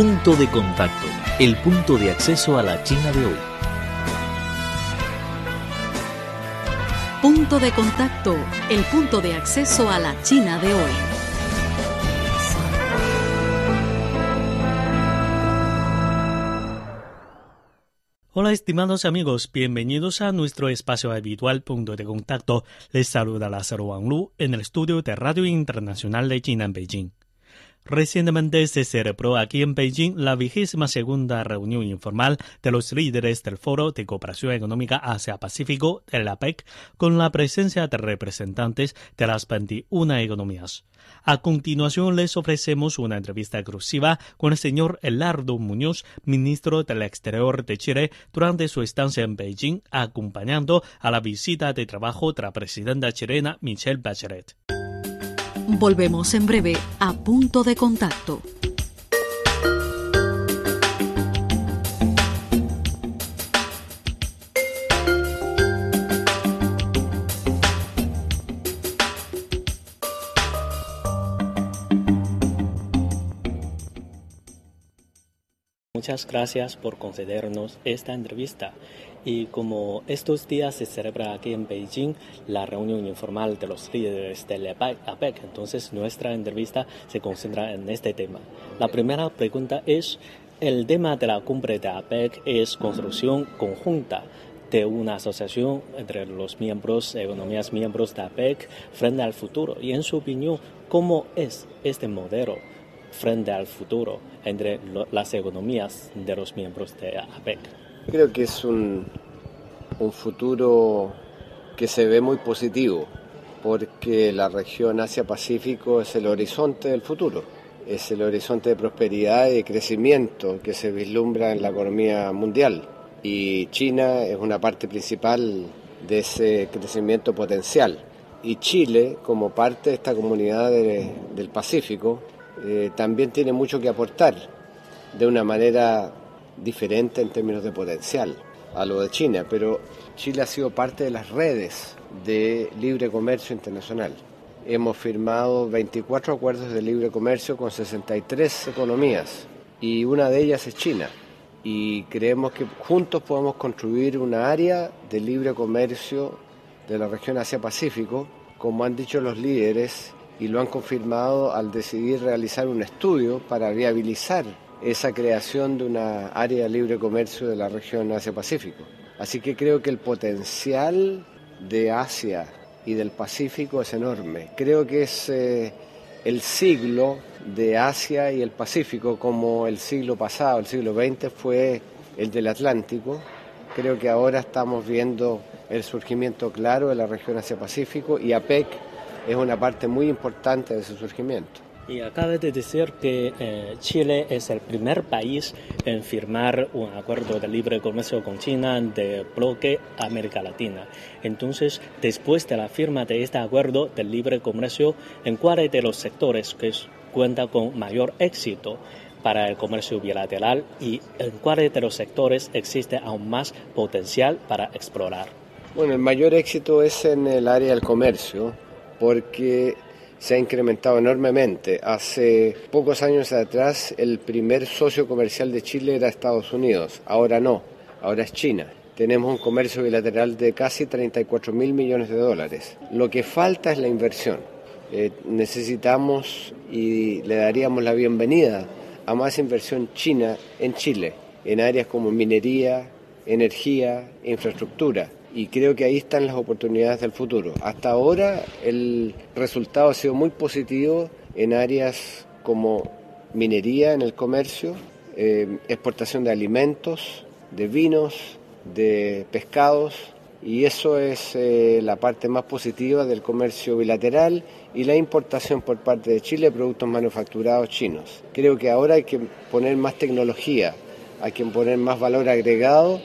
Punto de contacto, el punto de acceso a la China de hoy. Punto de contacto, el punto de acceso a la China de hoy. Hola estimados amigos, bienvenidos a nuestro espacio habitual punto de contacto. Les saluda Lázaro Wang Lu en el estudio de Radio Internacional de China en Beijing. Recientemente se celebró aquí en Beijing la vigésima segunda reunión informal de los líderes del Foro de Cooperación Económica Asia-Pacífico, el APEC, con la presencia de representantes de las 21 economías. A continuación les ofrecemos una entrevista exclusiva con el señor Elardo Muñoz, ministro del Exterior de Chile, durante su estancia en Beijing, acompañando a la visita de trabajo de la presidenta chilena Michelle Bachelet. Volvemos en breve a punto de contacto. Muchas gracias por concedernos esta entrevista. Y como estos días se celebra aquí en Beijing la reunión informal de los líderes del APEC, entonces nuestra entrevista se concentra en este tema. La primera pregunta es, el tema de la cumbre de APEC es construcción conjunta de una asociación entre los miembros, economías miembros de APEC frente al futuro. Y en su opinión, ¿cómo es este modelo frente al futuro entre las economías de los miembros de APEC? Creo que es un, un futuro que se ve muy positivo, porque la región Asia-Pacífico es el horizonte del futuro, es el horizonte de prosperidad y de crecimiento que se vislumbra en la economía mundial. Y China es una parte principal de ese crecimiento potencial. Y Chile, como parte de esta comunidad del Pacífico, eh, también tiene mucho que aportar de una manera diferente en términos de potencial a lo de China, pero Chile ha sido parte de las redes de libre comercio internacional. Hemos firmado 24 acuerdos de libre comercio con 63 economías y una de ellas es China. Y creemos que juntos podemos construir una área de libre comercio de la región Asia-Pacífico, como han dicho los líderes y lo han confirmado al decidir realizar un estudio para viabilizar esa creación de una área de libre comercio de la región Asia-Pacífico. Así que creo que el potencial de Asia y del Pacífico es enorme. Creo que es eh, el siglo de Asia y el Pacífico como el siglo pasado, el siglo XX fue el del Atlántico. Creo que ahora estamos viendo el surgimiento claro de la región Asia-Pacífico y APEC es una parte muy importante de ese surgimiento. Y acaba de decir que eh, Chile es el primer país en firmar un acuerdo de libre comercio con China de bloque América Latina. Entonces, después de la firma de este acuerdo de libre comercio, ¿en cuáles de los sectores que cuenta con mayor éxito para el comercio bilateral y en cuáles de los sectores existe aún más potencial para explorar? Bueno, el mayor éxito es en el área del comercio, porque se ha incrementado enormemente. Hace pocos años atrás el primer socio comercial de Chile era Estados Unidos, ahora no, ahora es China. Tenemos un comercio bilateral de casi 34 mil millones de dólares. Lo que falta es la inversión. Eh, necesitamos y le daríamos la bienvenida a más inversión china en Chile, en áreas como minería, energía, infraestructura y creo que ahí están las oportunidades del futuro. Hasta ahora el resultado ha sido muy positivo en áreas como minería en el comercio, eh, exportación de alimentos, de vinos, de pescados y eso es eh, la parte más positiva del comercio bilateral y la importación por parte de Chile de productos manufacturados chinos. Creo que ahora hay que poner más tecnología, hay que poner más valor agregado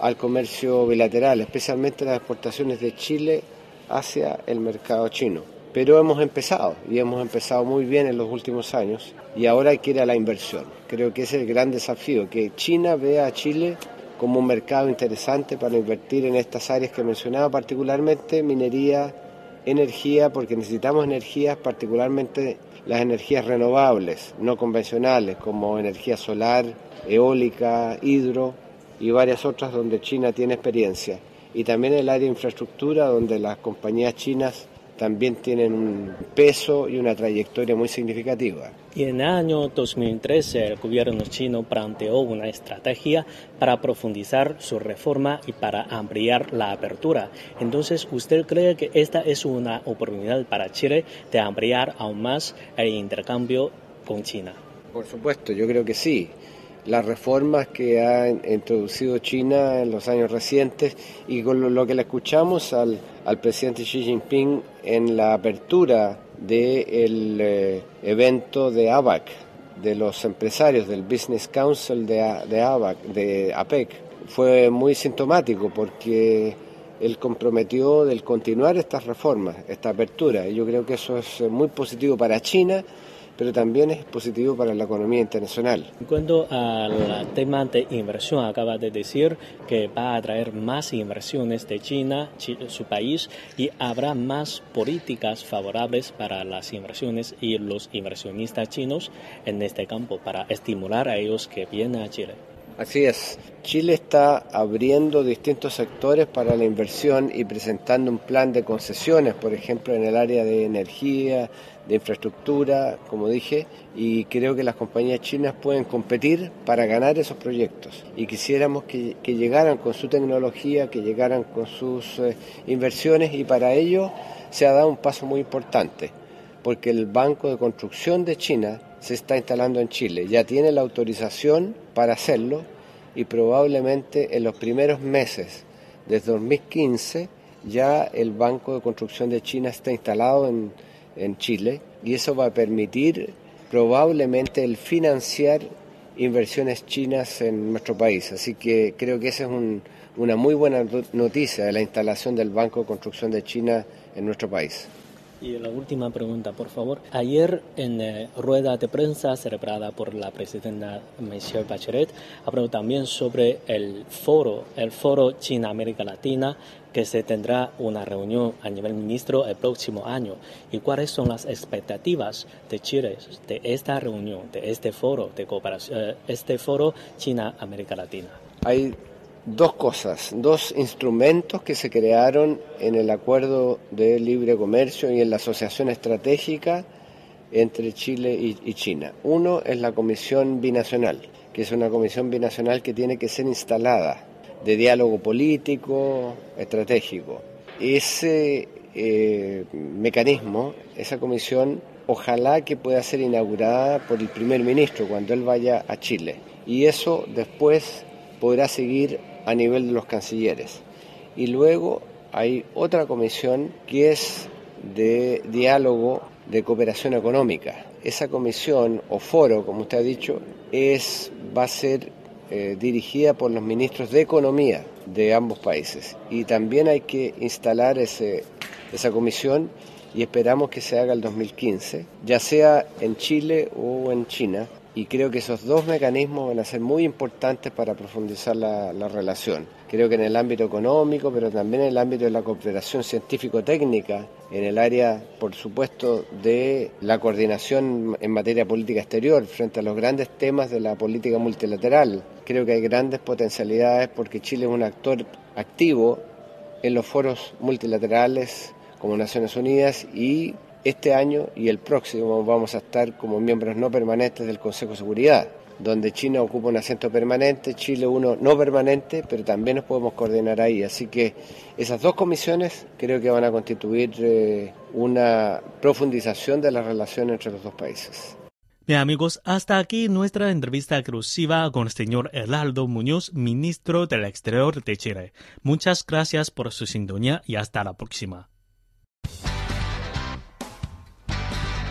al comercio bilateral, especialmente las exportaciones de Chile hacia el mercado chino. Pero hemos empezado y hemos empezado muy bien en los últimos años y ahora hay que ir a la inversión. Creo que es el gran desafío, que China vea a Chile como un mercado interesante para invertir en estas áreas que mencionaba, particularmente minería, energía, porque necesitamos energías, particularmente las energías renovables, no convencionales, como energía solar, eólica, hidro y varias otras donde China tiene experiencia. Y también el área de infraestructura, donde las compañías chinas también tienen un peso y una trayectoria muy significativa. Y en el año 2013 el gobierno chino planteó una estrategia para profundizar su reforma y para ampliar la apertura. Entonces, ¿usted cree que esta es una oportunidad para Chile de ampliar aún más el intercambio con China? Por supuesto, yo creo que sí las reformas que ha introducido China en los años recientes y con lo, que le escuchamos al, presidente Xi Jinping en la apertura del eh, evento de ABAC, de los empresarios del Business Council de, de ABAC, de APEC, fue muy sintomático porque él comprometió del continuar estas reformas, esta apertura. Y yo creo que eso es muy positivo para China pero también es positivo para la economía internacional. En cuanto al tema de inversión, acaba de decir que va a atraer más inversiones de China, su país, y habrá más políticas favorables para las inversiones y los inversionistas chinos en este campo para estimular a ellos que vienen a Chile. Así es. Chile está abriendo distintos sectores para la inversión y presentando un plan de concesiones, por ejemplo, en el área de energía, de infraestructura, como dije, y creo que las compañías chinas pueden competir para ganar esos proyectos. Y quisiéramos que, llegaran con su tecnología, que llegaran con sus eh, inversiones, y para ello se ha dado un paso muy importante, porque el Banco de Construcción de China se está instalando en Chile. Ya tiene la autorización para hacerlo y probablemente en los primeros meses de 2015 ya el Banco de Construcción de China está instalado en, en Chile y eso va a permitir probablemente el financiar inversiones chinas en nuestro país. Así que creo que esa es una muy buena noticia de la instalación del Banco de Construcción de China en nuestro país. Y la última pregunta, por favor. Ayer en eh, rueda de prensa celebrada por la presidenta Michelle Bachelet, habló también sobre el foro, el foro China-América Latina, que se tendrá una reunión a nivel ministro el próximo año. ¿Y cuáles son las expectativas de Chile de esta reunión, de este foro de cooperación, eh, este foro China-América Latina? Dos cosas, dos instrumentos que se crearon en el acuerdo de libre comercio y en la asociación estratégica entre Chile y, China. Uno es la Comisión Binacional, que es una comisión binacional que tiene que ser instalada de diálogo político, estratégico. Ese eh, mecanismo, esa comisión, ojalá que pueda ser inaugurada por el primer ministro cuando él vaya a Chile. Y eso después podrá seguir a nivel de los cancilleres. Y luego hay otra comisión que es de diálogo de cooperación económica. Esa comisión o foro, como usted ha dicho, es, va a ser eh, dirigida por los ministros de Economía de ambos países. Y también hay que instalar ese, esa comisión y esperamos que se haga el 2015, ya sea en Chile o en China, y creo que esos dos mecanismos van a ser muy importantes para profundizar la, relación. Creo que en el ámbito económico, pero también en el ámbito de la cooperación científico-técnica, en el área, por supuesto, de la coordinación en materia política exterior frente a los grandes temas de la política multilateral. Creo que hay grandes potencialidades porque Chile es un actor activo en los foros multilaterales como Naciones Unidas y este año y el próximo vamos a estar como miembros no permanentes del Consejo de Seguridad, donde China ocupa un asiento permanente, Chile uno no permanente, pero también nos podemos coordinar ahí. Así que esas dos comisiones creo que van a constituir eh, una profundización de la relación entre los dos países. Bien amigos, hasta aquí nuestra entrevista exclusiva con el señor Heraldo Muñoz, ministro del Exterior de Chile. Muchas gracias por su sintonía y hasta la próxima.